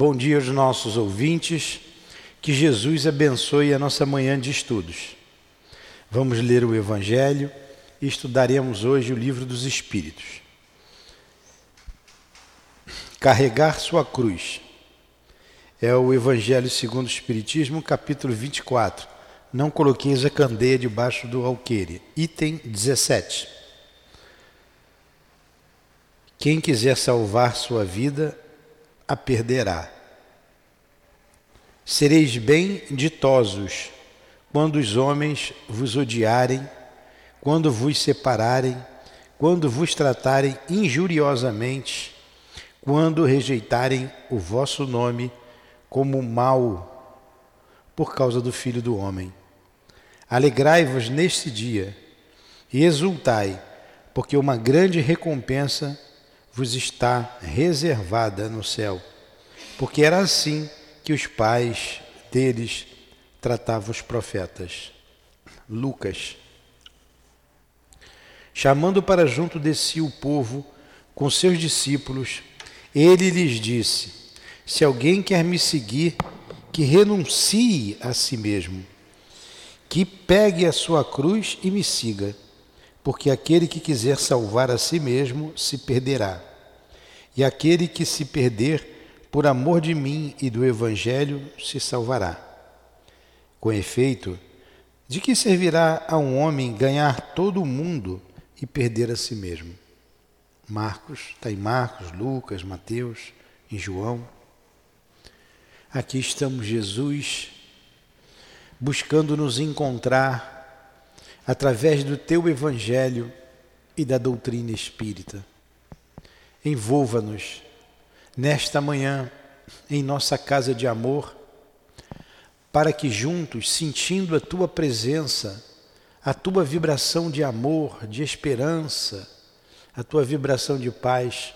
Bom dia aos nossos ouvintes. Que Jesus abençoe a nossa manhã de estudos. Vamos ler o Evangelho e estudaremos hoje o Livro dos Espíritos. Carregar sua cruz. É o Evangelho segundo o Espiritismo, capítulo 24. Não coloqueis a candeia debaixo do alqueire. Item 17. Quem quiser salvar sua vida, a perderá. Sereis bem ditosos quando os homens vos odiarem, quando vos separarem, quando vos tratarem injuriosamente, quando rejeitarem o vosso nome como mal por causa do Filho do Homem. Alegrai-vos neste dia e exultai, porque uma grande recompensa vos está reservada no céu, porque era assim que os pais deles tratavam os profetas. Lucas. Chamando para junto de si o povo com seus discípulos, ele lhes disse: Se alguém quer me seguir, que renuncie a si mesmo, que pegue a sua cruz e me siga, porque aquele que quiser salvar a si mesmo se perderá e aquele que se perder por amor de mim e do Evangelho se salvará. Com efeito, de que servirá a um homem ganhar todo o mundo e perder a si mesmo? Marcos, está em Marcos, Lucas, Mateus, em João. Aqui estamos, Jesus, buscando nos encontrar através do teu Evangelho e da doutrina espírita. Envolva-nos nesta manhã em nossa casa de amor, para que juntos, sentindo a tua presença, a tua vibração de amor, de esperança, a tua vibração de paz,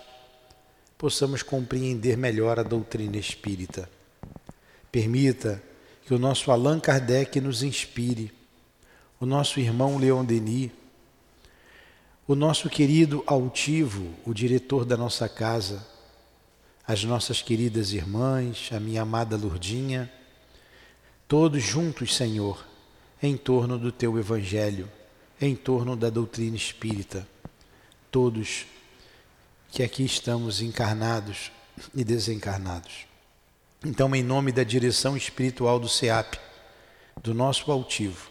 possamos compreender melhor a doutrina espírita. Permita que o nosso Allan Kardec nos inspire, o nosso irmão Leon Denis, o nosso querido altivo, o diretor da nossa casa, as nossas queridas irmãs, a minha amada Lurdinha, todos juntos, Senhor, em torno do teu evangelho, em torno da doutrina espírita, todos que aqui estamos encarnados e desencarnados. Então, em nome da direção espiritual do SEAP, do nosso altivo,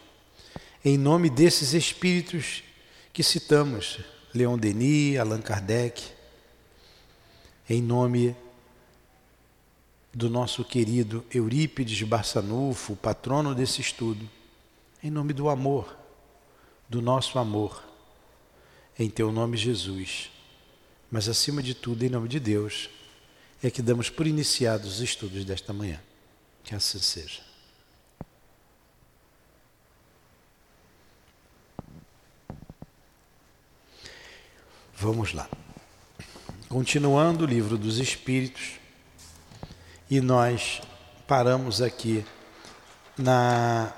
em nome desses espíritos que citamos, Leon Denis, Allan Kardec, em nome do nosso querido Eurípides Barçanufo, patrono desse estudo, em nome do amor, do nosso amor, em teu nome, Jesus, mas acima de tudo, em nome de Deus, é que damos por iniciados os estudos desta manhã. Que assim seja. Vamos lá. Continuando o livro dos Espíritos, e nós paramos aqui na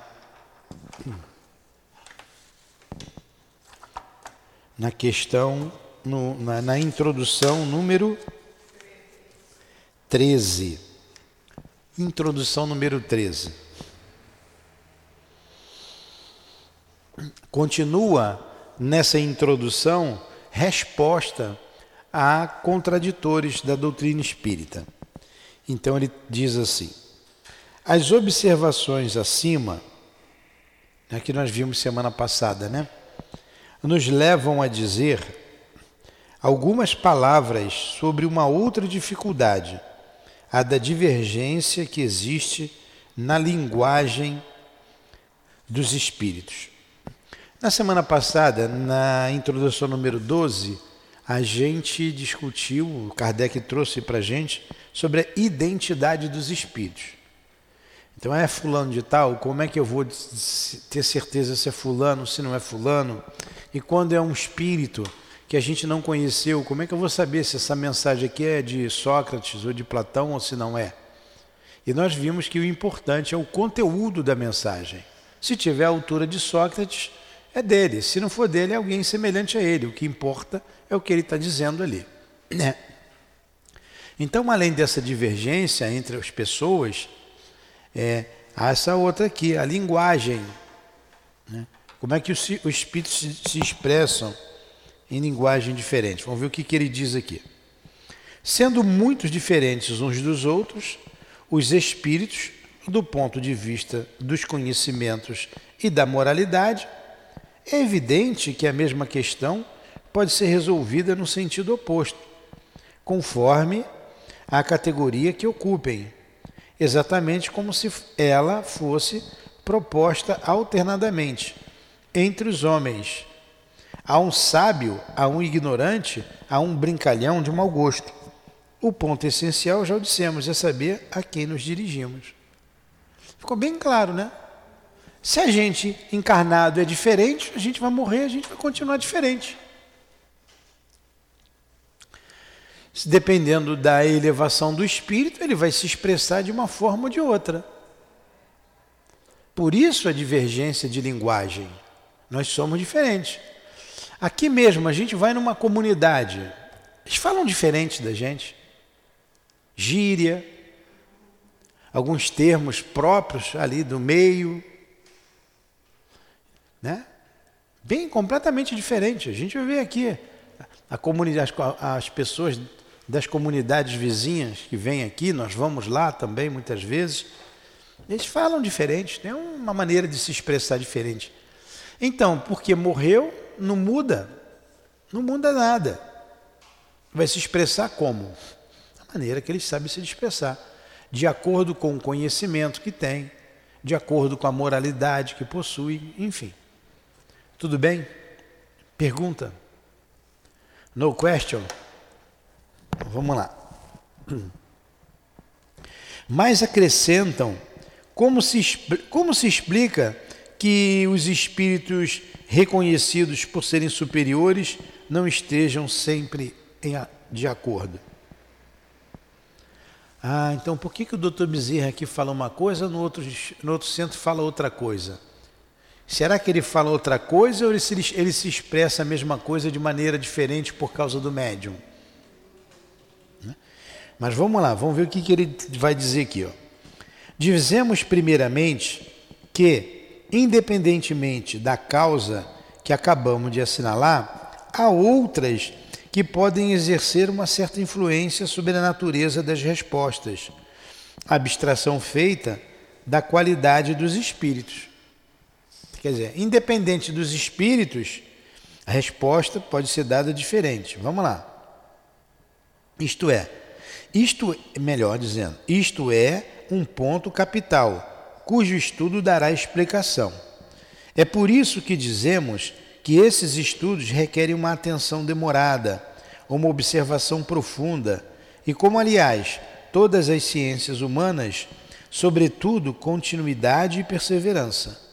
na questão, no, na, na introdução número 13. Introdução número 13. Continua nessa introdução resposta a contraditores da doutrina espírita. Então ele diz assim: as observações acima, né, que nós vimos semana passada, né, nos levam a dizer algumas palavras sobre uma outra dificuldade, a da divergência que existe na linguagem dos espíritos. Na semana passada, na introdução número 12, a gente discutiu, Kardec trouxe para a gente, sobre a identidade dos espíritos. Então, é fulano de tal, como é que eu vou ter certeza se é fulano, se não é fulano? E quando é um espírito que a gente não conheceu, como é que eu vou saber se essa mensagem aqui é de Sócrates ou de Platão ou se não é? E nós vimos que o importante é o conteúdo da mensagem. Se tiver a altura de Sócrates, é dele. Se não for dele, é alguém semelhante a ele. O que importa é o que ele está dizendo ali. Né? Então, além dessa divergência entre as pessoas, é, há essa outra aqui, a linguagem. Né? Como é que os, os espíritos se, se, expressam em linguagem diferente? Vamos ver o que, que ele diz aqui. Sendo muito diferentes uns dos outros, os espíritos, do ponto de vista dos conhecimentos e da moralidade, é evidente que a mesma questão pode ser resolvida no sentido oposto, conforme a categoria que ocupem, exatamente como se ela fosse proposta alternadamente entre os homens. Há um sábio, há um ignorante, há um brincalhão de mau gosto. O ponto essencial, já o dissemos, é saber a quem nos dirigimos. Ficou bem claro, né? Se a gente encarnado é diferente, a gente vai morrer, a gente vai continuar diferente. Dependendo da elevação do espírito, ele vai se expressar de uma forma ou de outra. Por isso a divergência de linguagem. Nós somos diferentes. Aqui mesmo, a gente vai numa comunidade, eles falam diferente da gente. Gíria, alguns termos próprios ali do meio, né? Bem completamente diferente. A gente ver aqui a comunidade, as pessoas das comunidades vizinhas que vêm aqui, nós vamos lá também muitas vezes, eles falam diferente, tem uma maneira de se expressar diferente. Então, porque morreu, não muda, não muda nada. Vai se expressar como? Da maneira que eles sabem se expressar, de acordo com o conhecimento que tem, de acordo com a moralidade que possui, enfim. Tudo bem? Pergunta? No question? Vamos lá. Mas acrescentam como se, como se explica que os espíritos reconhecidos por serem superiores não estejam sempre em, de acordo? Ah, então por que, que o doutor Bezerra aqui fala uma coisa, no outro, no outro centro fala outra coisa? Será que ele fala outra coisa ou ele se, ele se expressa a mesma coisa de maneira diferente por causa do médium? Né? Mas vamos lá, vamos ver o que, que ele vai dizer aqui. Ó. Dizemos primeiramente que, independentemente da causa que acabamos de assinalar, há outras que podem exercer uma certa influência sobre a natureza das respostas, abstração feita da qualidade dos espíritos. Quer dizer, independente dos espíritos, a resposta pode ser dada diferente. Vamos lá. Isto é, isto, melhor dizendo, isto é um ponto capital, cujo estudo dará explicação. É por isso que dizemos que esses estudos requerem uma atenção demorada, uma observação profunda, e como, aliás, todas as ciências humanas, sobretudo continuidade e perseverança.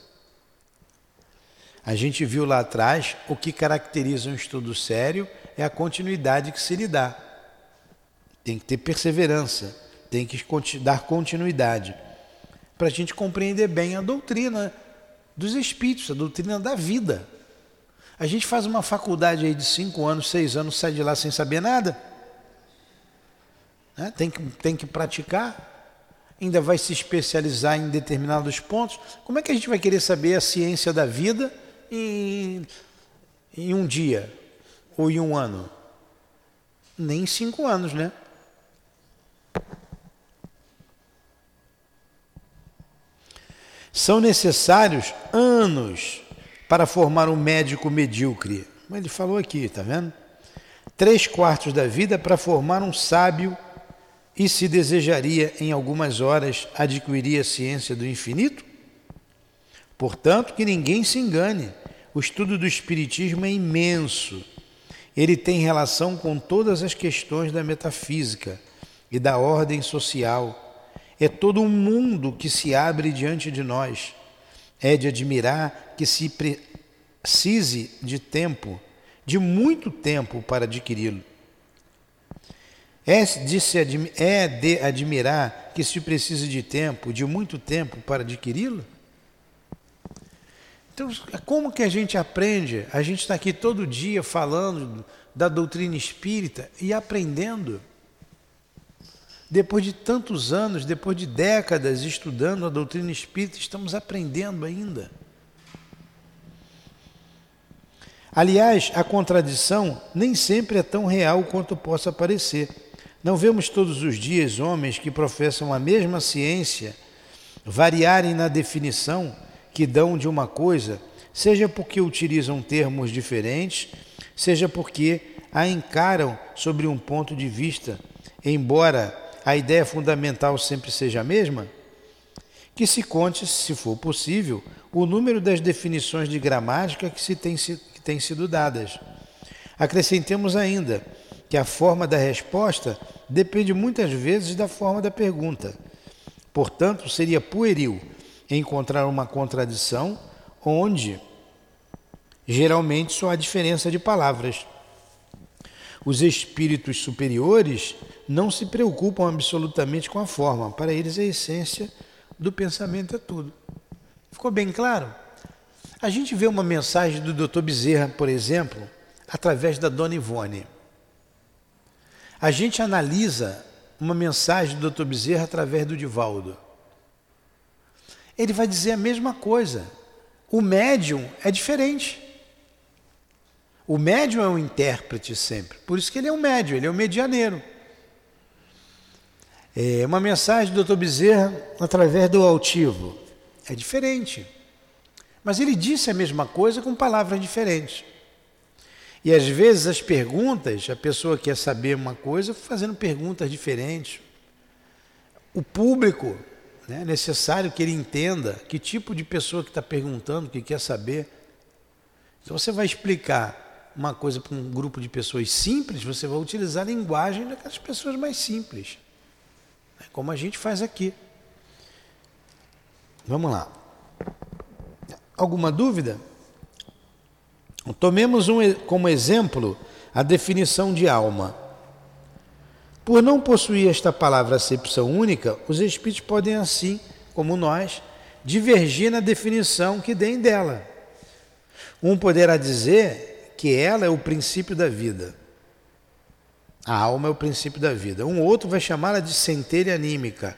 A gente viu lá atrás o que caracteriza um estudo sério é a continuidade que se lhe dá. Tem que ter perseverança, tem que dar continuidade. Para a gente compreender bem a doutrina dos espíritos, a doutrina da vida. A gente faz uma faculdade aí de cinco anos, seis anos, sai de lá sem saber nada. Né? Tem, que, tem que praticar, ainda vai se especializar em determinados pontos. Como é que a gente vai querer saber a ciência da vida em, em um dia ou em um ano? Nem cinco anos, né? São necessários anos para formar um médico medíocre. Ele falou aqui, tá vendo? Três quartos da vida para formar um sábio e se desejaria em algumas horas adquirir a ciência do infinito? Portanto, que ninguém se engane. O estudo do Espiritismo é imenso. Ele tem relação com todas as questões da metafísica e da ordem social. É todo um mundo que se abre diante de nós. É de admirar que se precise de tempo, de muito tempo para adquiri-lo. É de, se é de admirar que se precise de tempo, de muito tempo para adquiri-lo? Então, como que a gente aprende? A gente está aqui todo dia falando da doutrina espírita e aprendendo. Depois de tantos anos, depois de décadas estudando a doutrina espírita, estamos aprendendo ainda. Aliás, a contradição nem sempre é tão real quanto possa parecer. Não vemos todos os dias homens que professam a mesma ciência variarem na definição que dão de uma coisa, seja porque utilizam termos diferentes, seja porque a encaram sobre um ponto de vista, embora a ideia fundamental sempre seja a mesma? Que se conte, se for possível, o número das definições de gramática que se tem, que têm sido dadas. Acrescentemos ainda que a forma da resposta depende muitas vezes da forma da pergunta. Portanto, seria pueril encontrar uma contradição onde geralmente só há diferença de palavras. Os espíritos superiores não se preocupam absolutamente com a forma, para eles a essência do pensamento é tudo. Ficou bem claro? A gente vê uma mensagem do Dr. Bezerra, por exemplo, através da Dona Ivone. A gente analisa uma mensagem do Dr. Bezerra através do Divaldo. Ele vai dizer a mesma coisa. O médium é diferente. O médium é um intérprete sempre. Por isso que ele é um médium, ele é um medianeiro. É uma mensagem do Dr. Bezerra através do altivo. É diferente. Mas ele disse a mesma coisa com palavras diferentes. E às vezes as perguntas, a pessoa quer saber uma coisa fazendo perguntas diferentes. O público, é necessário que ele entenda que tipo de pessoa que está perguntando, que quer saber. Então você vai explicar uma coisa para um grupo de pessoas simples, você vai utilizar a linguagem daquelas pessoas mais simples. Né, como a gente faz aqui. Vamos lá. Alguma dúvida? Tomemos um, como exemplo a definição de alma. Por não possuir esta palavra acepção única, os espíritos podem assim, como nós, divergir na definição que deem dela. Um poderá dizer que ela é o princípio da vida. A alma é o princípio da vida. Um outro vai chamá-la de centelha anímica.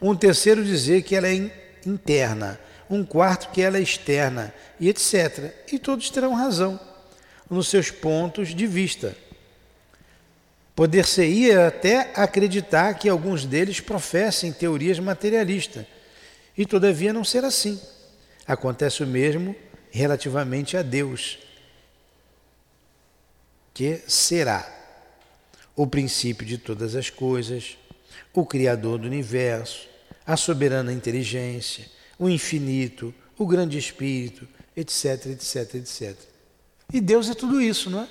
Um terceiro dizer que ela é interna um quarto que ela é externa, e etc. E todos terão razão nos seus pontos de vista. Poder-se-ia até acreditar que alguns deles professem teorias materialistas, e todavia não ser assim. Acontece o mesmo relativamente a Deus, que será o princípio de todas as coisas, o Criador do universo, a soberana inteligência, o infinito, o grande espírito, etc, etc, etc. E Deus é tudo isso, não é?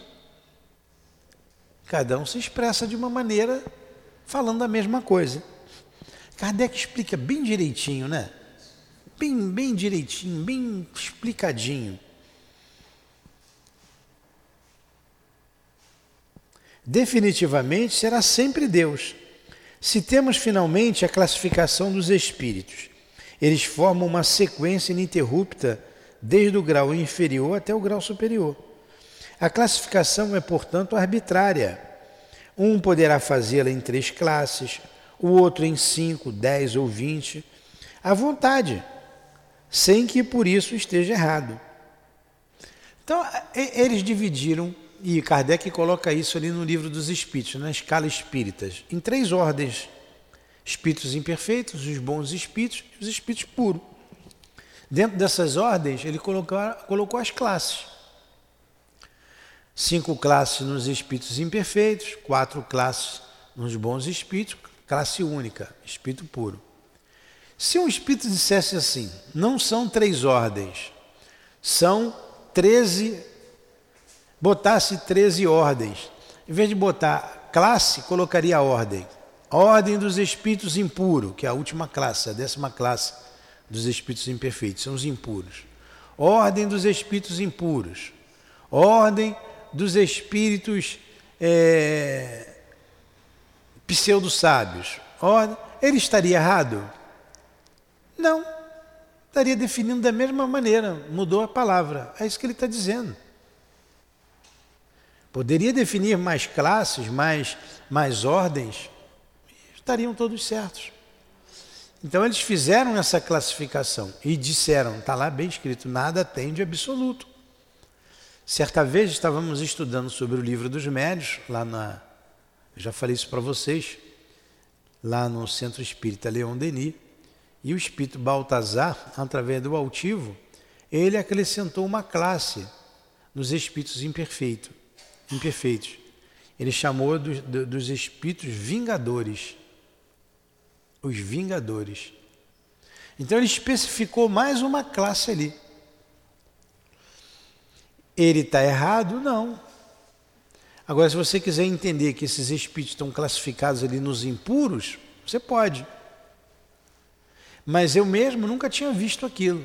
Cada um se expressa de uma maneira falando a mesma coisa. Kardec explica bem direitinho, né? Bem, bem direitinho, bem explicadinho. Definitivamente será sempre Deus. Se temos finalmente a classificação dos espíritos eles formam uma sequência ininterrupta desde o grau inferior até o grau superior. A classificação é, portanto, arbitrária. Um poderá fazê-la em três classes, o outro em cinco, dez ou vinte, à vontade, sem que por isso esteja errado. Então, eles dividiram, e Kardec coloca isso ali no livro dos Espíritos, na escala espíritas, em três ordens espíritos imperfeitos, os bons espíritos e os espíritos puros. Dentro dessas ordens, ele colocou, colocou as classes. Cinco classes nos espíritos imperfeitos, quatro classes nos bons espíritos, classe única, espírito puro. Se um espírito dissesse assim, não são três ordens, são treze, botasse treze ordens, em vez de botar classe, colocaria ordem. Ordem dos espíritos impuros, que é a última classe, a décima classe dos espíritos imperfeitos, são os impuros. Ordem dos espíritos impuros. Ordem dos espíritos é, pseudo-sábios. Ele estaria errado? Não. Estaria definindo da mesma maneira, mudou a palavra. É isso que ele está dizendo. Poderia definir mais classes, mais, mais ordens, estariam todos certos. Então eles fizeram essa classificação e disseram, está lá bem escrito, nada tem de absoluto. Certa vez estávamos estudando sobre o livro dos médios, lá na. Já falei isso para vocês, lá no Centro Espírita Leon Denis, e o espírito Baltazar, através do altivo, ele acrescentou uma classe nos espíritos imperfeitos. imperfeitos. Ele chamou dos, dos espíritos vingadores os vingadores. Então ele especificou mais uma classe ali. Ele está errado? Não. Agora, se você quiser entender que esses espíritos estão classificados ali nos impuros, você pode. Mas eu mesmo nunca tinha visto aquilo.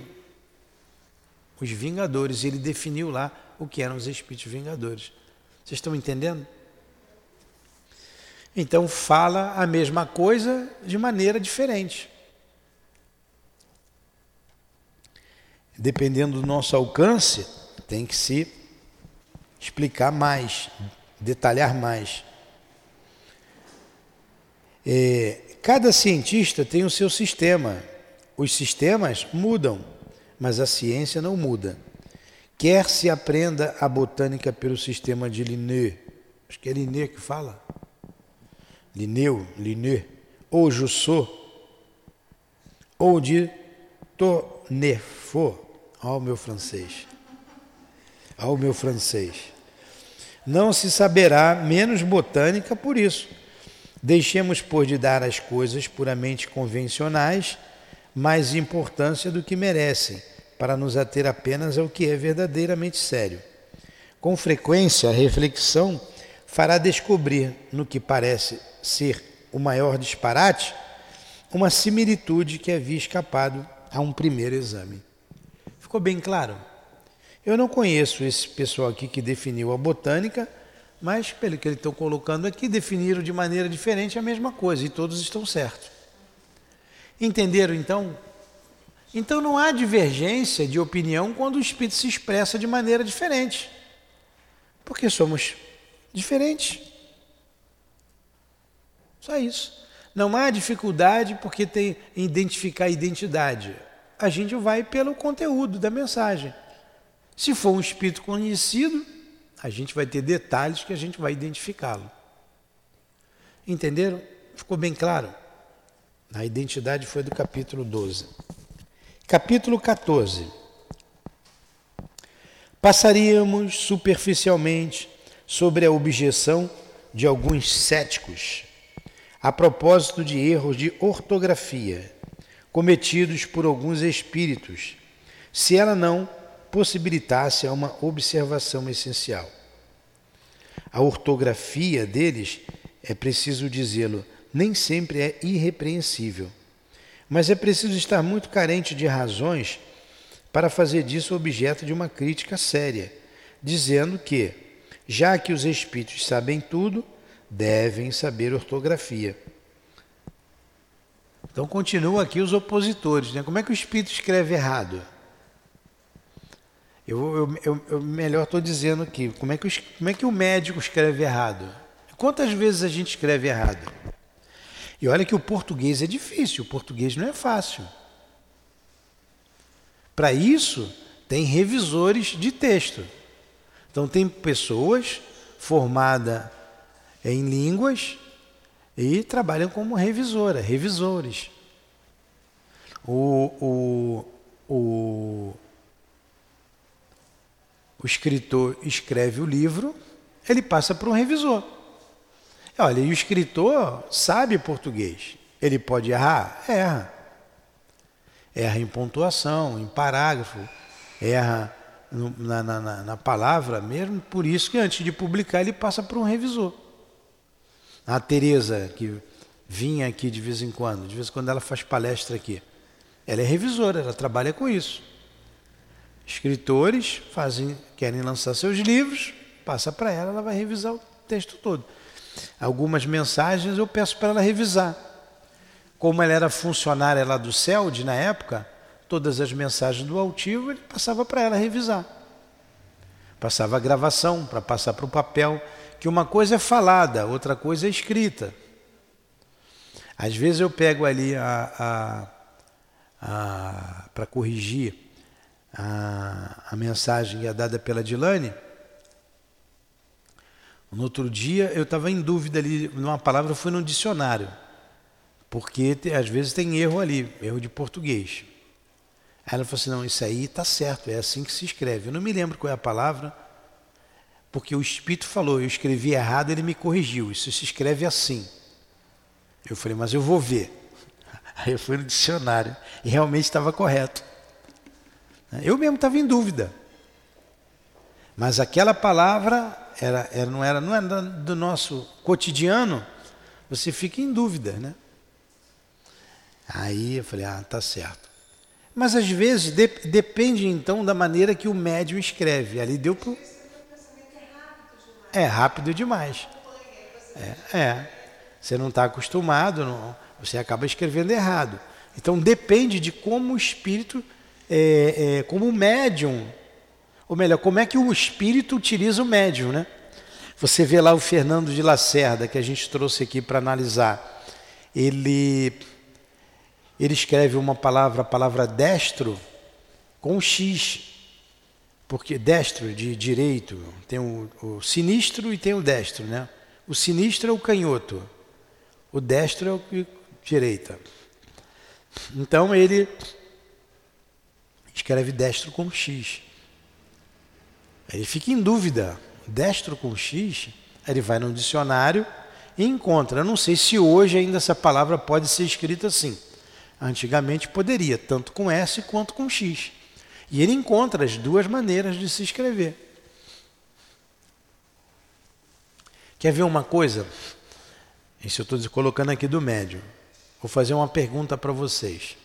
Os vingadores, ele definiu lá o que eram os espíritos vingadores. Vocês estão entendendo? Então fala a mesma coisa de maneira diferente. Dependendo do nosso alcance, tem que se explicar mais, detalhar mais. É, cada cientista tem o seu sistema. Os sistemas mudam, mas a ciência não muda. Quer se aprenda a botânica pelo sistema de Linné, acho que é Linné que fala, Linneu, Linné, ou Jussot, ou de Tonefort, ao meu francês, ao meu francês. Não se saberá menos botânica por isso. Deixemos, por de dar às coisas puramente convencionais mais importância do que merecem, para nos ater apenas ao que é verdadeiramente sério. Com frequência, a reflexão fará descobrir no que parece ser o maior disparate uma similitude que havia escapado a um primeiro exame. Ficou bem claro? Eu não conheço esse pessoal aqui que definiu a botânica, mas pelo que eles estão colocando aqui, definiram de maneira diferente a mesma coisa e todos estão certos. Entenderam então? Então não há divergência de opinião quando o espírito se expressa de maneira diferente, porque somos diferentes. Só isso. Não há dificuldade porque tem identificar a identidade. A gente vai pelo conteúdo da mensagem. Se for um espírito conhecido, a gente vai ter detalhes que a gente vai identificá-lo. Entenderam? Ficou bem claro? A identidade foi do capítulo 12. Capítulo 14. Passaríamos superficialmente sobre a objeção de alguns céticos a propósito de erros de ortografia cometidos por alguns espíritos, se ela não possibilitasse uma observação essencial. A ortografia deles, é preciso dizê-lo, nem sempre é irrepreensível, mas é preciso estar muito carente de razões para fazer disso objeto de uma crítica séria, dizendo que já que os espíritos sabem tudo, devem saber ortografia. Então continuam aqui os opositores. Né? Como é que o espírito escreve errado? Eu, eu, eu, eu melhor estou dizendo aqui, como é, que como é que o médico escreve errado? Quantas vezes a gente escreve errado? E olha que o português é difícil, o português não é fácil. Para isso, tem revisores de texto. Então, tem pessoas formadas em línguas e trabalham como revisora, revisores. O, o, o, o escritor escreve o livro, ele passa para um revisor. Olha, e o escritor sabe português. Ele pode errar? Erra. Erra em pontuação, em parágrafo, erra na, na, na, palavra mesmo, por isso que antes de publicar ele passa por um revisor. A Tereza, que vinha aqui de vez em quando, de vez em quando ela faz palestra aqui, ela é revisora, ela trabalha com isso. Escritores fazem, querem lançar seus livros, passa para ela, ela vai revisar o texto todo. Algumas mensagens eu peço para ela revisar. Como ela era funcionária lá do CELD na época, todas as mensagens do altivo, ele passava para ela revisar. Passava a gravação para passar para o papel, que uma coisa é falada, outra coisa é escrita. Às vezes eu pego ali a, a, a para corrigir a, a mensagem é dada pela Dilane. No outro dia eu estava em dúvida ali, numa palavra, eu fui no dicionário, porque às vezes tem erro ali, erro de português. Ela falou assim: não, isso aí está certo, é assim que se escreve. Eu não me lembro qual é a palavra, porque o Espírito falou, eu escrevi errado, ele me corrigiu. Isso se escreve assim. Eu falei, mas eu vou ver. Aí eu fui no dicionário e realmente estava correto. Eu mesmo estava em dúvida. Mas aquela palavra era, era, não, era, não era do nosso cotidiano, você fica em dúvida, né? Aí eu falei, ah, tá certo. Mas às vezes de, depende então da maneira que o médium escreve. Ali deu pro... É rápido demais. É, é. Você não está acostumado, não, você acaba escrevendo errado. Então depende de como o espírito, é, é, como médium, ou melhor, como é que o espírito utiliza o médium, né? Você vê lá o Fernando de Lacerda, que a gente trouxe aqui para analisar. Ele ele escreve uma palavra, a palavra destro, com X, porque destro de direito, tem o, o, sinistro e tem o destro, né? O sinistro é o canhoto, o destro é o direita. Então ele escreve destro com X. Ele fica em dúvida, destro com X, ele vai no dicionário e encontra. Eu não sei se hoje ainda essa palavra pode ser escrita assim. Antigamente poderia, tanto com S quanto com X. E ele encontra as duas maneiras de se escrever. Quer ver uma coisa? Isso eu estou colocando aqui do médio. Vou fazer uma pergunta para vocês.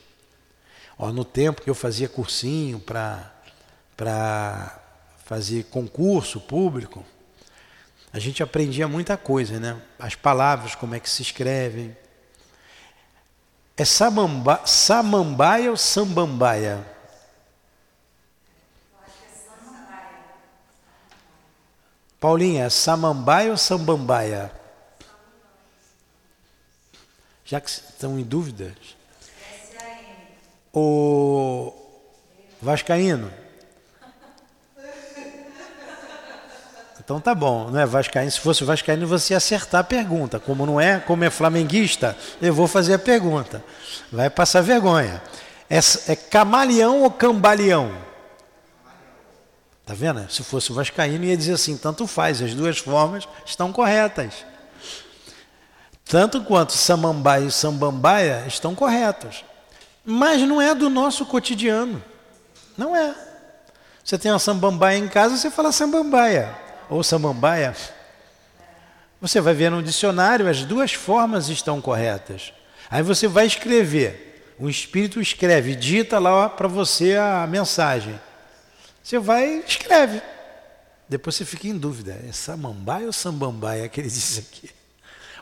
Ó, no tempo que eu fazia cursinho para fazer concurso público, a gente aprendia muita coisa, né? As palavras, como é que se escrevem, é samamba, samambaia ou sambambaia? Paulinha, é samambaia ou sambambaia? Já que estão em dúvida. O Vascaíno. Então tá bom, não é Vascaíno. Se fosse Vascaíno, você ia acertar a pergunta. Como não é, como é flamenguista, eu vou fazer a pergunta. Vai passar vergonha. É, é camaleão ou cambaleão? Tá vendo? Se fosse Vascaíno, ia dizer assim: tanto faz, as duas formas estão corretas. Tanto quanto samambaia e sambambaia estão corretos. Mas não é do nosso cotidiano. Não é. Você tem uma sambambaia em casa, você fala sambambaia ou samambaia, você vai ver no dicionário as duas formas estão corretas. Aí você vai escrever, o espírito escreve, dita lá para você a mensagem. Você vai escreve. Depois você fica em dúvida, é samambaia ou sambambaia que ele diz aqui?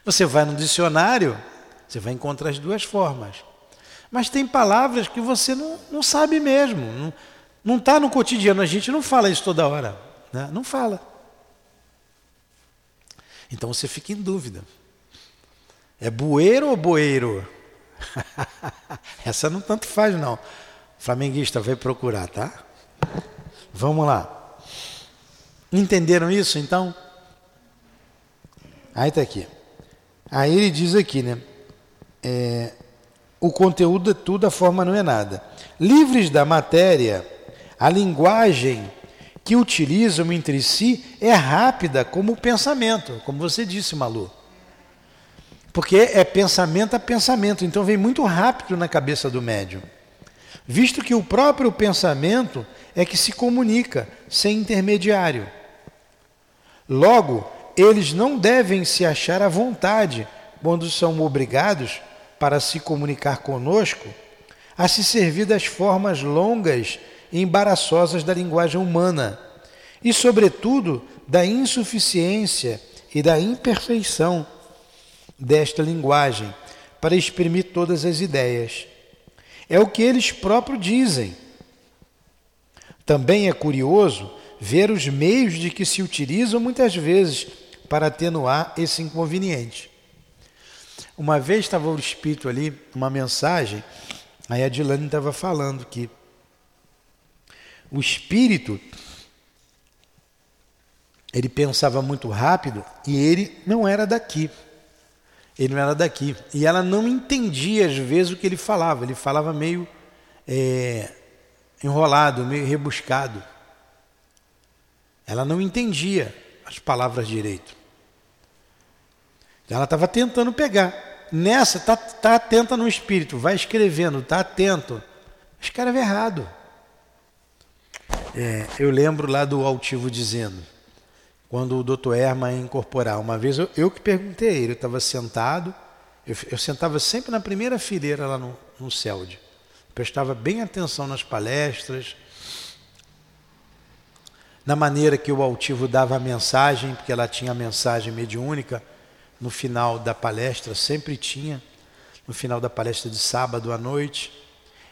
Você vai no dicionário, você vai encontrar as duas formas. Mas tem palavras que você não, não sabe mesmo, não está no cotidiano, a gente não fala isso toda hora, né? não fala. Então você fica em dúvida. É bueiro ou boeiro? Essa não tanto faz, não. Flamenguista vai procurar, tá? Vamos lá. Entenderam isso, então? Aí está aqui. Aí ele diz aqui, né? É, o conteúdo é tudo, a forma não é nada. Livres da matéria, a linguagem que utilizam entre si é rápida como o pensamento, como você disse, Malu. Porque é pensamento a pensamento, então vem muito rápido na cabeça do médium. Visto que o próprio pensamento é que se comunica sem intermediário. Logo, eles não devem se achar à vontade quando são obrigados, para se comunicar conosco, a se servir das formas longas embaraçosas da linguagem humana e, sobretudo, da insuficiência e da imperfeição desta linguagem para exprimir todas as ideias. É o que eles próprios dizem. Também é curioso ver os meios de que se utilizam muitas vezes para atenuar esse inconveniente. Uma vez estava o Espírito ali, uma mensagem, aí a Dilane estava falando que o Espírito ele pensava muito rápido e ele não era daqui. Ele não era daqui. E ela não entendia às vezes o que ele falava. Ele falava meio é, enrolado, meio rebuscado. Ela não entendia as palavras direito. Ela estava tentando pegar. Nessa, tá, tá atenta no espírito, vai escrevendo, tá atento. Escreve errado. É, eu lembro lá do altivo dizendo quando o doutor Erma ia incorporar. Uma vez eu, eu que perguntei a ele, eu estava sentado, eu, eu, sentava sempre na primeira fileira lá no, no CELD. Prestava bem atenção nas palestras, na maneira que o altivo dava a mensagem, porque ela tinha a mensagem mediúnica no final da palestra, sempre tinha, no final da palestra de sábado à noite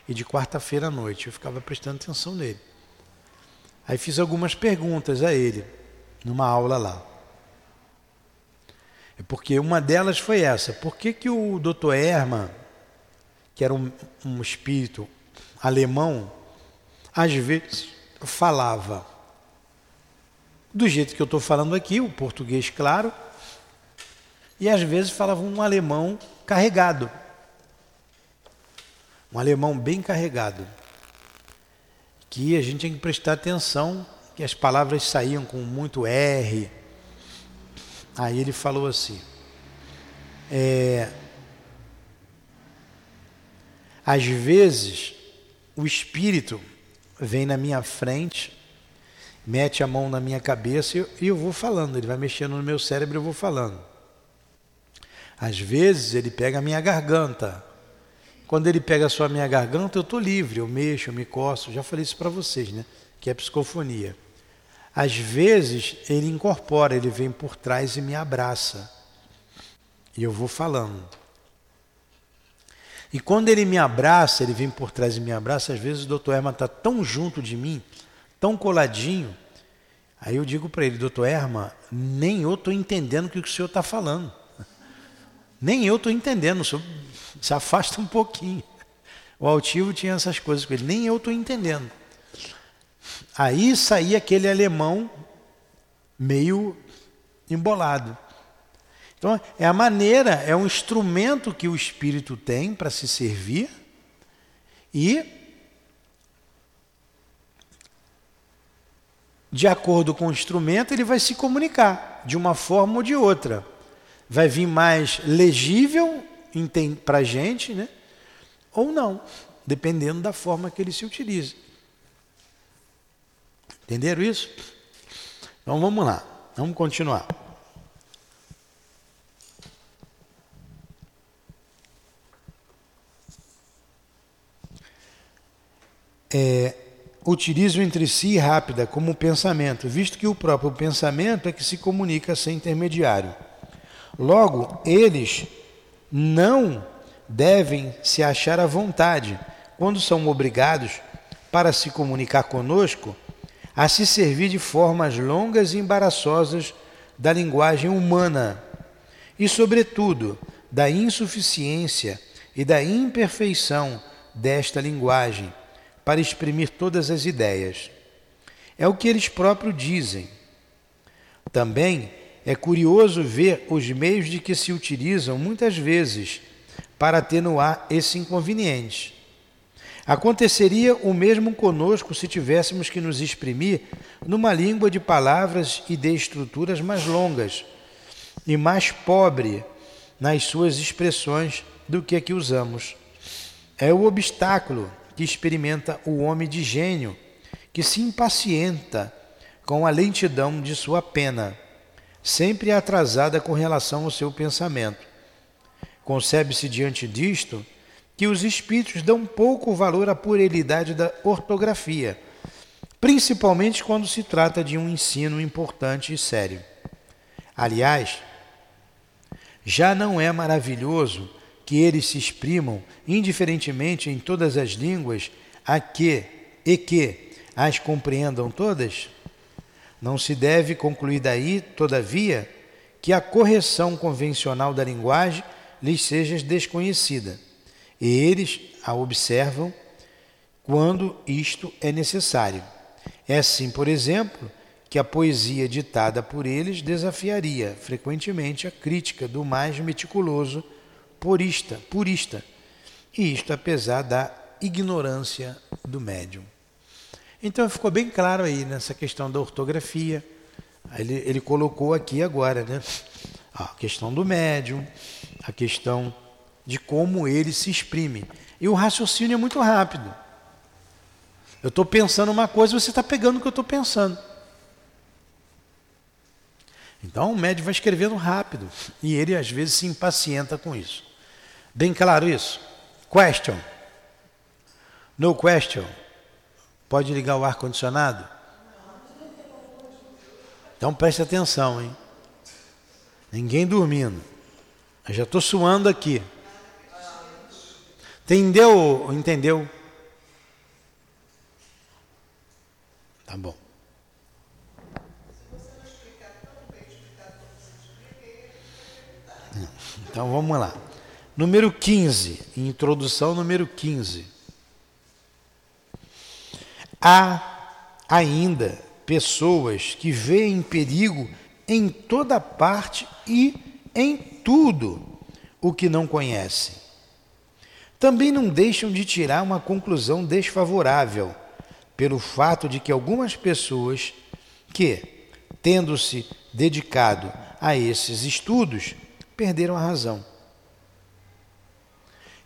e de quarta-feira à noite. Eu ficava prestando atenção nele. Aí fiz algumas perguntas a ele numa aula lá. É porque uma delas foi essa: por que, que o Dr. Hermann, que era um, um espírito alemão, às vezes falava do jeito que eu estou falando aqui, o português claro, e às vezes falava um alemão carregado. Um alemão bem carregado. Que a gente tem que prestar atenção que as palavras saíam com muito R. Aí ele falou assim: é, às vezes o espírito vem na minha frente, mete a mão na minha cabeça e eu, eu vou falando, ele vai mexendo no meu cérebro e eu vou falando. Às vezes ele pega a minha garganta. Quando ele pega só a minha garganta, eu estou livre, eu mexo, eu me coço. Já falei isso para vocês, né? Que é psicofonia. Às vezes ele incorpora, ele vem por trás e me abraça. E eu vou falando. E quando ele me abraça, ele vem por trás e me abraça, às vezes o doutor Herman está tão junto de mim, tão coladinho. Aí eu digo para ele, doutor Herman, nem eu estou entendendo o que o senhor está falando. Nem eu estou entendendo, senhor se afasta um pouquinho. O altivo tinha essas coisas com ele, nem eu estou entendendo. Aí saía aquele alemão meio embolado. Então, é a maneira, é um instrumento que o espírito tem para se servir e, de acordo com o instrumento, ele vai se comunicar de uma forma ou de outra. Vai vir mais legível para a gente, né? ou não, dependendo da forma que ele se utiliza. Entenderam isso? Então vamos lá, vamos continuar. É, entre si rápida como pensamento, visto que o próprio pensamento é que se comunica sem intermediário. Logo, eles não devem se achar à vontade quando são obrigados para se comunicar conosco a se servir de formas longas e embaraçosas da linguagem humana e, sobretudo, da insuficiência e da imperfeição desta linguagem para exprimir todas as ideias. É o que eles próprios dizem. Também é curioso ver os meios de que se utilizam muitas vezes para atenuar esse inconveniente. Aconteceria o mesmo conosco se tivéssemos que nos exprimir numa língua de palavras e de estruturas mais longas e mais pobre nas suas expressões do que a que usamos. É o obstáculo que experimenta o homem de gênio, que se impacienta com a lentidão de sua pena, sempre atrasada com relação ao seu pensamento. Concebe-se diante disto que os espíritos dão pouco valor à puerilidade da ortografia, principalmente quando se trata de um ensino importante e sério. Aliás, já não é maravilhoso que eles se exprimam indiferentemente em todas as línguas a que e que as compreendam todas? Não se deve concluir daí, todavia, que a correção convencional da linguagem lhes seja desconhecida. E eles a observam quando isto é necessário. É assim, por exemplo, que a poesia ditada por eles desafiaria frequentemente a crítica do mais meticuloso purista, purista. E isto apesar da ignorância do médium. Então ficou bem claro aí nessa questão da ortografia. Ele, ele colocou aqui agora, né? A questão do médium, a questão de como ele se exprime. E o raciocínio é muito rápido. Eu estou pensando uma coisa, você está pegando o que eu estou pensando. Então o médium vai escrevendo rápido e ele às vezes se impacienta com isso. Bem claro isso? Question. No question. Pode ligar o ar-condicionado? Então preste atenção, hein? Ninguém dormindo. Eu já estou suando aqui. Entendeu? Entendeu? Tá bom. Então vamos lá. Número 15, introdução número 15. Há ainda pessoas que veem perigo em toda parte e em tudo o que não conhecem. Também não deixam de tirar uma conclusão desfavorável pelo fato de que algumas pessoas que, tendo-se dedicado a esses estudos, perderam a razão.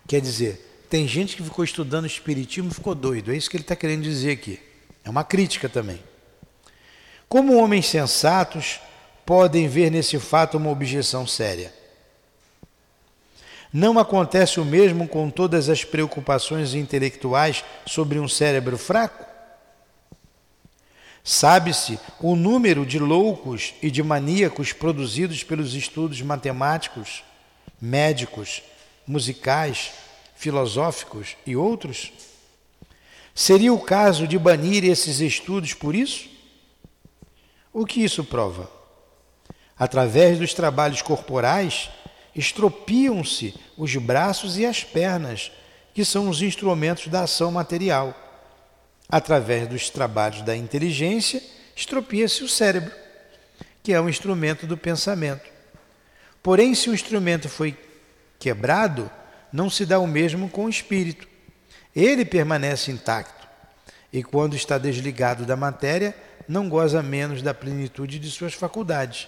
Quer dizer, tem gente que ficou estudando Espiritismo e ficou doido. É isso que ele está querendo dizer aqui. É uma crítica também. Como homens sensatos podem ver nesse fato uma objeção séria? Não acontece o mesmo com todas as preocupações intelectuais sobre um cérebro fraco? Sabe-se o número de loucos e de maníacos produzidos pelos estudos matemáticos, médicos, musicais, filosóficos e outros? Seria o caso de banir esses estudos por isso? O que isso prova? Através dos trabalhos corporais, estropiam-se os braços e as pernas, que são os instrumentos da ação material. Através dos trabalhos da inteligência, estropia-se o cérebro, que é um instrumento do pensamento. Porém, se o instrumento foi quebrado, não se dá o mesmo com o espírito. Ele permanece intacto e, quando está desligado da matéria, não goza menos da plenitude de suas faculdades.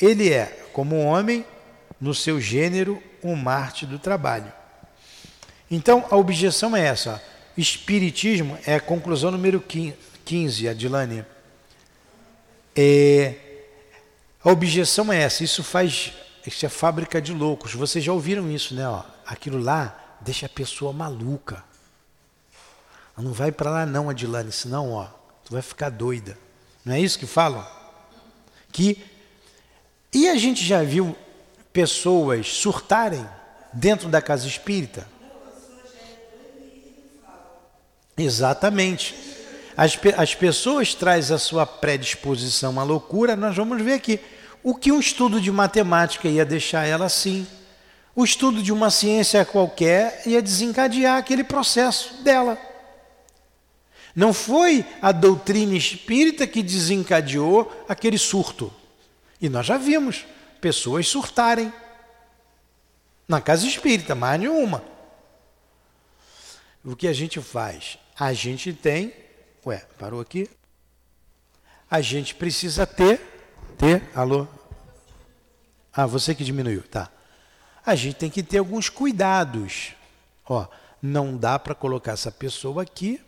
Ele é, como um homem, no seu gênero, um Marte do trabalho. Então, a objeção é essa. Espiritismo é a conclusão número 15, Adilane. É, a objeção é essa. Isso faz isso é fábrica de loucos. Vocês já ouviram isso, né? Ó, aquilo lá deixa a pessoa maluca. Não vai para lá não, Adilane, senão, ó, tu vai ficar doida. Não é isso que falam? Que e a gente já viu pessoas surtarem dentro da casa espírita? Exatamente. As, as pessoas trazem a sua predisposição à loucura, nós vamos ver aqui. O que um estudo de matemática ia deixar ela assim? O estudo de uma ciência qualquer ia desencadear aquele processo dela. Não foi a doutrina espírita que desencadeou aquele surto. E nós já vimos pessoas surtarem na casa espírita, mais nenhuma. O que a gente faz? A gente tem. Ué, parou aqui? A gente precisa ter ter, alô? Ah, você que diminuiu, tá. A gente tem que ter alguns cuidados. Ó, não dá para colocar essa pessoa aqui,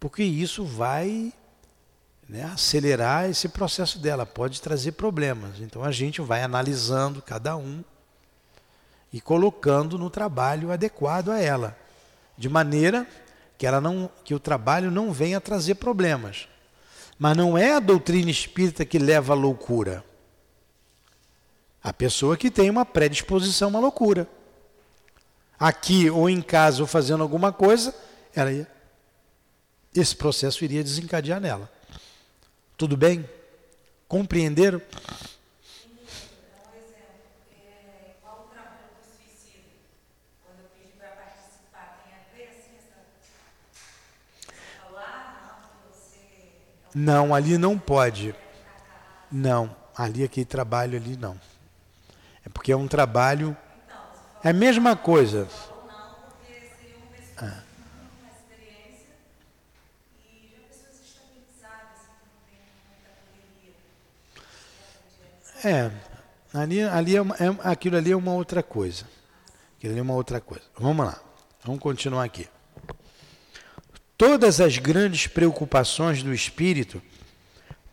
porque isso vai né, acelerar esse processo dela, pode trazer problemas. Então a gente vai analisando cada um e colocando no trabalho adequado a ela, de maneira que ela não que o trabalho não venha trazer problemas. Mas não é a doutrina espírita que leva à loucura. A pessoa que tem uma predisposição à loucura. Aqui ou em casa ou fazendo alguma coisa, ela ia, esse processo iria desencadear nela. Tudo bem? Compreenderam? Não, ali não pode. Não, ali aquele trabalho ali não. Porque é um trabalho. É a mesma coisa. Ah. É, ali, ali é, é, aquilo ali é uma outra coisa. Aquilo ali é uma outra coisa. Vamos lá, vamos continuar aqui. Todas as grandes preocupações do espírito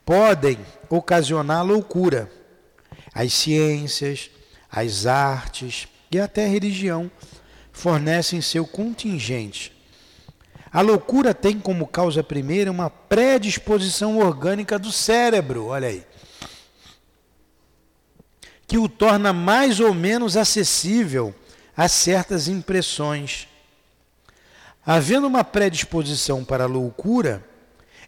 podem ocasionar loucura. As ciências, as artes e até a religião fornecem seu contingente. A loucura tem como causa primeira uma predisposição orgânica do cérebro, olha aí, que o torna mais ou menos acessível a certas impressões. Havendo uma predisposição para a loucura,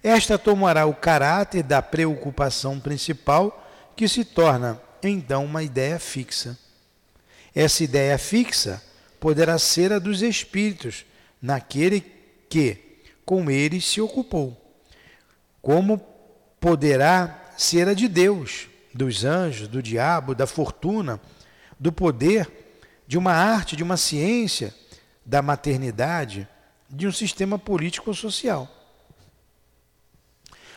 esta tomará o caráter da preocupação principal, que se torna então uma ideia fixa. Essa ideia fixa poderá ser a dos espíritos, naquele que com eles se ocupou, como poderá ser a de Deus, dos anjos, do diabo, da fortuna, do poder, de uma arte, de uma ciência, da maternidade, de um sistema político ou social.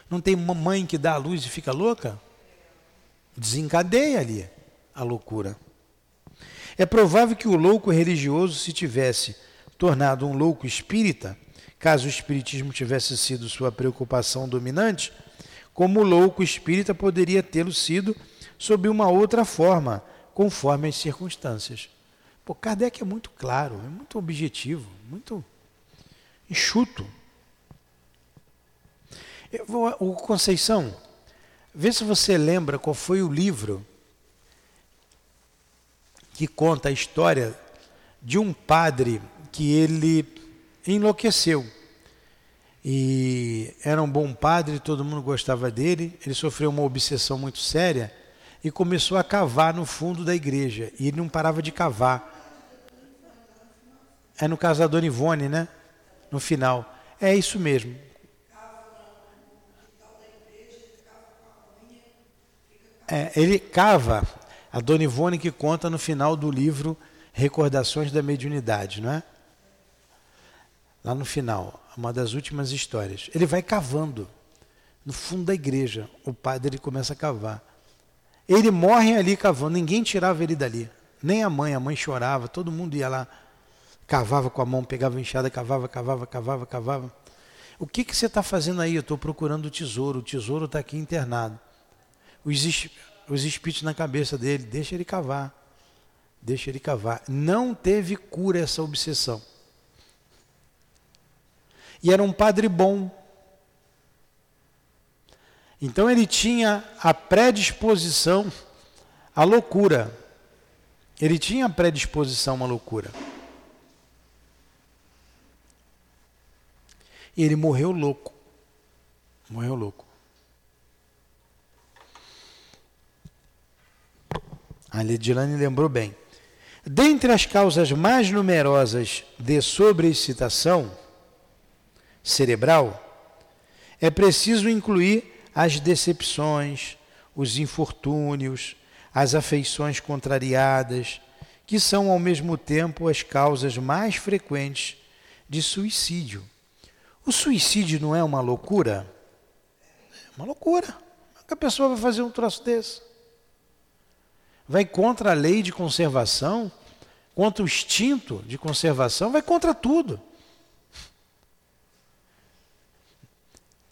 Não tem mãe que dá a luz e fica louca? Desencadeia ali a loucura. É provável que o louco religioso se tivesse tornado um louco espírita, caso o espiritismo tivesse sido sua preocupação dominante, como o louco espírita poderia tê-lo sido sob uma outra forma, conforme as circunstâncias. Pô, Kardec é muito claro, é muito objetivo, muito enxuto. Vou, o Conceição, vê se você lembra qual foi o livro que conta a história de um padre que ele enlouqueceu. E era um bom padre, todo mundo gostava dele. Ele sofreu uma obsessão muito séria e começou a cavar no fundo da igreja. E ele não parava de cavar. É no caso da Dona Ivone, né? No final. É isso mesmo. É, ele cava, a Dona Ivone que conta no final do livro Recordações da Mediunidade, não é? Lá no final, uma das últimas histórias. Ele vai cavando no fundo da igreja. O padre ele começa a cavar. Ele morre ali cavando, ninguém tirava ele dali. Nem a mãe, a mãe chorava, todo mundo ia lá, cavava com a mão, pegava a enxada, cavava, cavava, cavava, cavava. O que, que você está fazendo aí? Eu estou procurando o tesouro, o tesouro está aqui internado os, os espíritos na cabeça dele, deixa ele cavar, deixa ele cavar. Não teve cura essa obsessão. E era um padre bom. Então ele tinha a predisposição à loucura. Ele tinha a predisposição à loucura. E ele morreu louco. Morreu louco. A Lidilane lembrou bem. Dentre as causas mais numerosas de sobreexcitação cerebral, é preciso incluir as decepções, os infortúnios, as afeições contrariadas, que são ao mesmo tempo as causas mais frequentes de suicídio. O suicídio não é uma loucura? É uma loucura. Como é que a pessoa vai fazer um troço desse? Vai contra a lei de conservação, contra o instinto de conservação, vai contra tudo.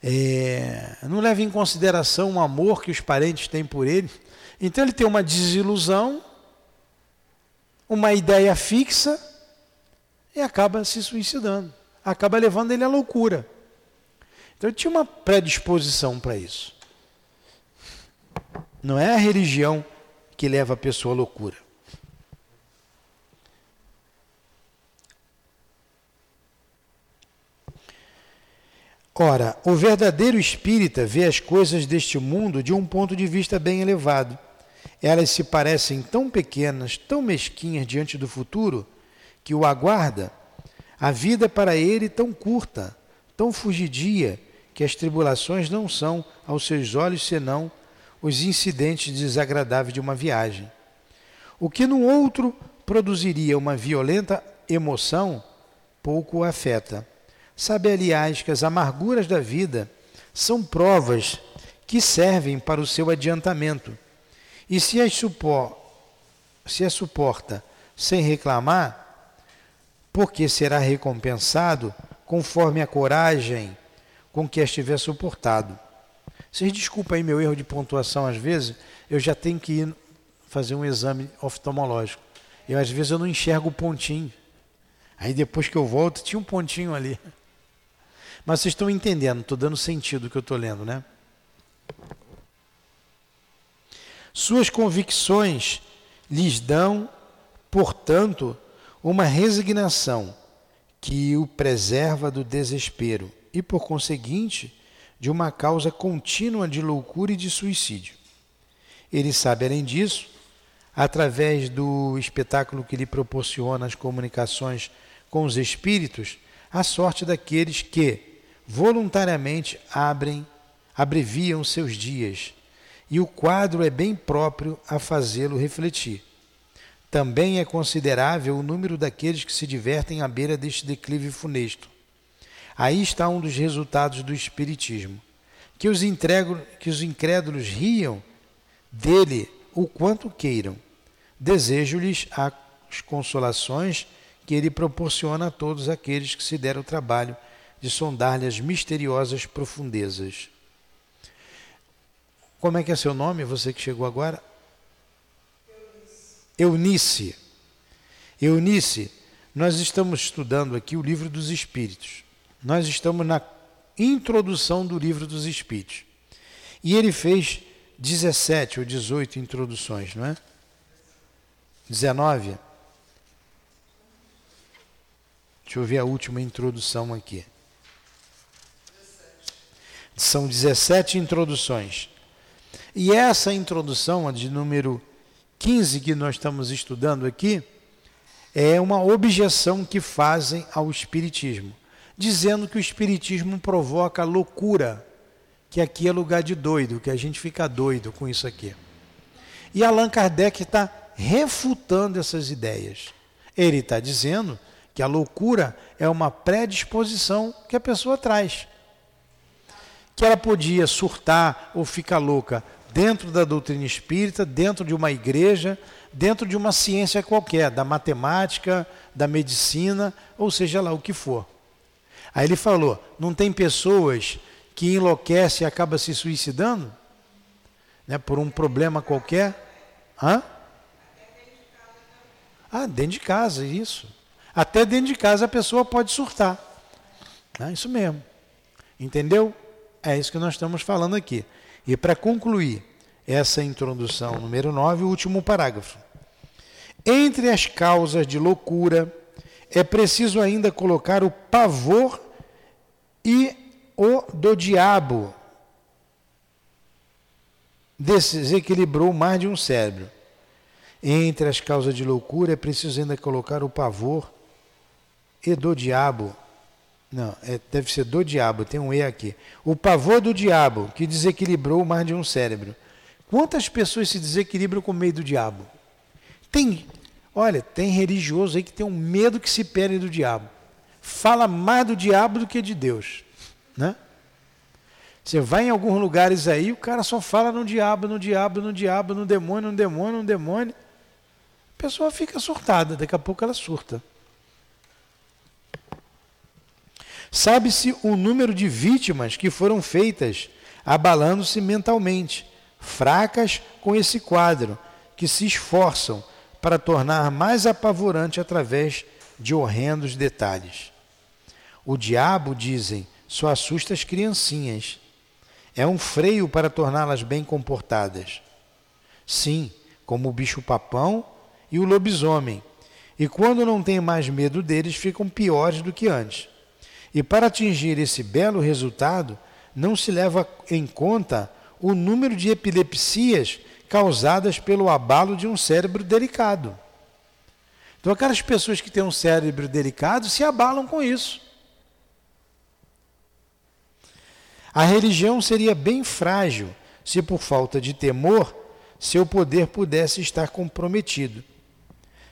É, não leva em consideração o amor que os parentes têm por ele. Então ele tem uma desilusão, uma ideia fixa e acaba se suicidando. Acaba levando ele à loucura. Então ele tinha uma predisposição para isso. Não é a religião que leva a pessoa à loucura. Ora, o verdadeiro espírita vê as coisas deste mundo de um ponto de vista bem elevado. Elas se parecem tão pequenas, tão mesquinhas diante do futuro, que o aguarda. A vida para ele tão curta, tão fugidia, que as tribulações não são, aos seus olhos, senão os incidentes desagradáveis de uma viagem. O que no outro produziria uma violenta emoção, pouco o afeta. Sabe, aliás, que as amarguras da vida são provas que servem para o seu adiantamento. E se as, supor, se as suporta sem reclamar, porque será recompensado conforme a coragem com que as tiver suportado. Vocês desculpem aí meu erro de pontuação às vezes, eu já tenho que ir fazer um exame oftalmológico. E às vezes eu não enxergo o pontinho. Aí depois que eu volto, tinha um pontinho ali. Mas vocês estão entendendo, estou dando sentido o que eu estou lendo, né? Suas convicções lhes dão, portanto, uma resignação que o preserva do desespero e, por conseguinte, de uma causa contínua de loucura e de suicídio. Ele sabe, além disso, através do espetáculo que lhe proporciona as comunicações com os espíritos, a sorte daqueles que voluntariamente abrem, abreviam seus dias, e o quadro é bem próprio a fazê-lo refletir. Também é considerável o número daqueles que se divertem à beira deste declive funesto. Aí está um dos resultados do Espiritismo. Que os, que os incrédulos riam dele o quanto queiram. Desejo-lhes as consolações que ele proporciona a todos aqueles que se deram o trabalho de sondar-lhe as misteriosas profundezas. Como é que é seu nome, você que chegou agora? Eunice. Eunice, nós estamos estudando aqui o livro dos Espíritos. Nós estamos na introdução do livro dos Espíritos. E ele fez 17 ou 18 introduções, não é? 19. Deixa eu ver a última introdução aqui. São 17 introduções. E essa introdução, a de número 15 que nós estamos estudando aqui, é uma objeção que fazem ao Espiritismo, dizendo que o Espiritismo provoca loucura, que aqui é lugar de doido, que a gente fica doido com isso aqui. E Allan Kardec está refutando essas ideias. Ele está dizendo que a loucura é uma predisposição que a pessoa traz. Que ela podia surtar ou ficar louca dentro da doutrina espírita, dentro de uma igreja, dentro de uma ciência qualquer, da matemática, da medicina, ou seja lá o que for. Aí ele falou: não tem pessoas que enlouquecem e acabam se suicidando? Né, por um problema qualquer? Hã? Ah, dentro de casa, isso. Até dentro de casa a pessoa pode surtar. É isso mesmo. Entendeu? É isso que nós estamos falando aqui. E para concluir essa introdução número 9, o último parágrafo. Entre as causas de loucura, é preciso ainda colocar o pavor e o do diabo. Desequilibrou mais de um cérebro. Entre as causas de loucura, é preciso ainda colocar o pavor e do diabo não, é, deve ser do diabo, tem um E aqui. O pavor do diabo, que desequilibrou mais de um cérebro. Quantas pessoas se desequilibram com medo do diabo? Tem, olha, tem religioso aí que tem um medo que se perde do diabo. Fala mais do diabo do que de Deus. Né? Você vai em alguns lugares aí, o cara só fala no diabo, no diabo, no diabo, no demônio, no demônio, no demônio. A pessoa fica surtada, daqui a pouco ela surta. Sabe-se o número de vítimas que foram feitas abalando-se mentalmente, fracas com esse quadro, que se esforçam para tornar mais apavorante através de horrendos detalhes. O diabo, dizem, só assusta as criancinhas. É um freio para torná-las bem comportadas. Sim, como o bicho-papão e o lobisomem. E quando não tem mais medo deles, ficam piores do que antes. E para atingir esse belo resultado, não se leva em conta o número de epilepsias causadas pelo abalo de um cérebro delicado. Então, aquelas pessoas que têm um cérebro delicado se abalam com isso. A religião seria bem frágil se, por falta de temor, seu poder pudesse estar comprometido.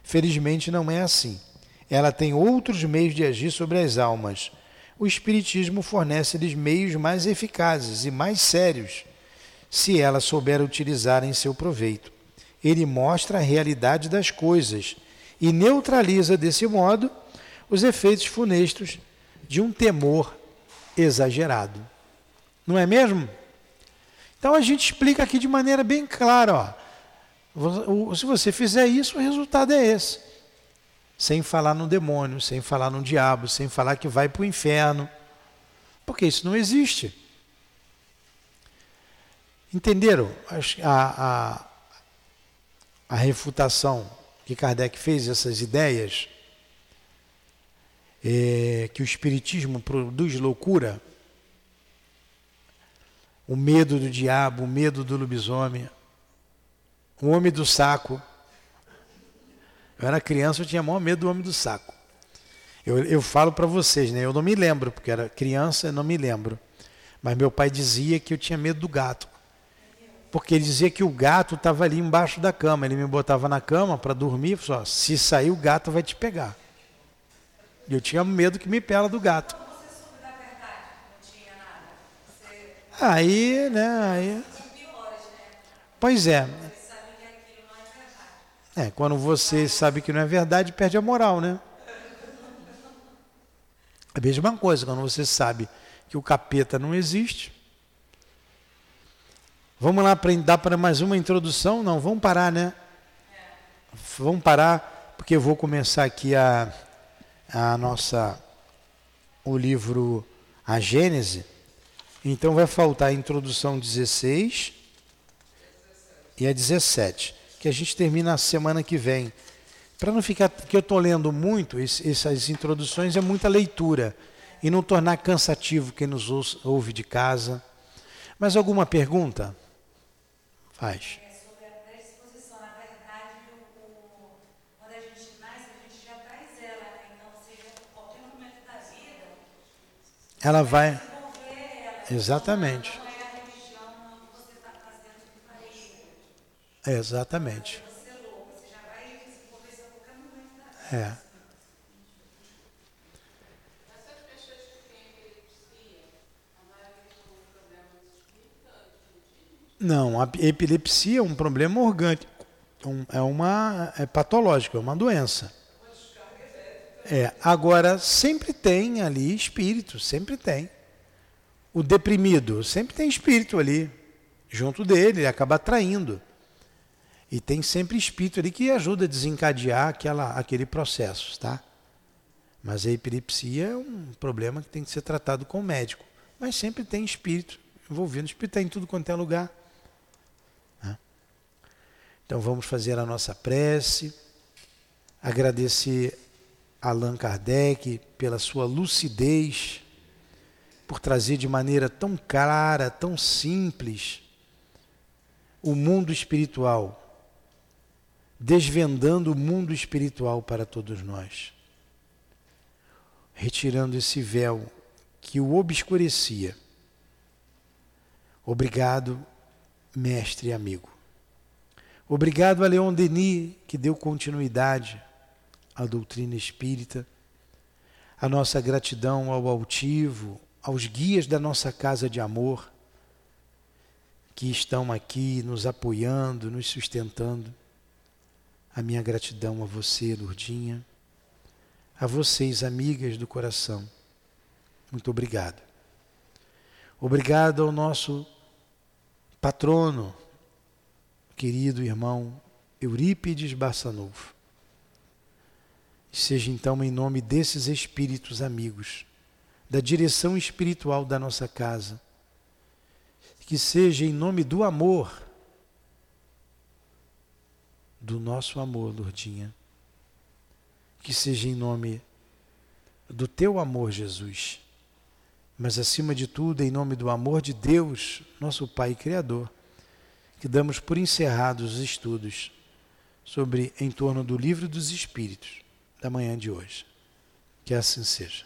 Felizmente não é assim. Ela tem outros meios de agir sobre as almas. O Espiritismo fornece-lhes meios mais eficazes e mais sérios, se ela souber utilizar em seu proveito. Ele mostra a realidade das coisas e neutraliza, desse modo, os efeitos funestos de um temor exagerado. Não é mesmo? Então a gente explica aqui de maneira bem clara, ó. Se você fizer isso, o resultado é esse. Sem falar no demônio, sem falar no diabo, sem falar que vai para o inferno. Porque isso não existe. Entenderam a, a, a refutação que Kardec fez, essas ideias? É, que o Espiritismo produz loucura, o medo do diabo, o medo do lobisomem, o homem do saco. Eu era criança, eu tinha maior medo do homem do saco. Eu, eu falo para vocês, né? Eu não me lembro, porque era criança, eu não me lembro. Mas meu pai dizia que eu tinha medo do gato. Porque ele dizia que o gato estava ali embaixo da cama. Ele me botava na cama para dormir, só se sair o gato vai te pegar. E eu tinha medo que me pela do gato. Aí, né, aí. Pois é. É, quando você sabe que não é verdade, perde a moral, né? É a mesma coisa, quando você sabe que o capeta não existe. Vamos lá dar para mais uma introdução? Não, vamos parar, né? Vamos parar, porque eu vou começar aqui a a nossa o livro A Gênese. Então vai faltar a introdução 16 e a 17, que a gente termina a semana que vem. Para não ficar que eu estou lendo muito, essas introduções é muita leitura e não tornar cansativo quem nos ouve de casa. Mas alguma pergunta? Faz. ela vai. Exatamente. Exatamente. É. Não, a epilepsia é um problema orgânico, é uma é patológico, é uma doença. É, agora sempre tem ali espírito, sempre tem. O deprimido sempre tem espírito ali junto dele, ele acaba atraindo. E tem sempre espírito ali que ajuda a desencadear aquela, aquele processo, tá? Mas a epilepsia é um problema que tem que ser tratado com o médico. Mas sempre tem espírito envolvido. Espírito está em tudo quanto é lugar. Então vamos fazer a nossa prece, agradecer Allan Kardec pela sua lucidez, por trazer de maneira tão clara, tão simples, o mundo espiritual, desvendando o mundo espiritual para todos nós, retirando esse véu que o obscurecia. Obrigado, mestre e amigo. Obrigado a Leon Denis, que deu continuidade a doutrina espírita, a nossa gratidão ao altivo, aos guias da nossa casa de amor, que estão aqui nos apoiando, nos sustentando. A minha gratidão a você, Lourdinha, a vocês, amigas do coração. Muito obrigado. Obrigado ao nosso patrono, querido irmão Eurípides Bassanufo Seja então em nome desses espíritos amigos, da direção espiritual da nossa casa, que seja em nome do amor, do nosso amor, Lourdinha, que seja em nome do teu amor, Jesus, mas acima de tudo, em nome do amor de Deus, nosso Pai Criador, que damos por encerrados os estudos sobre em torno do livro dos Espíritos da manhã de hoje. Que assim seja.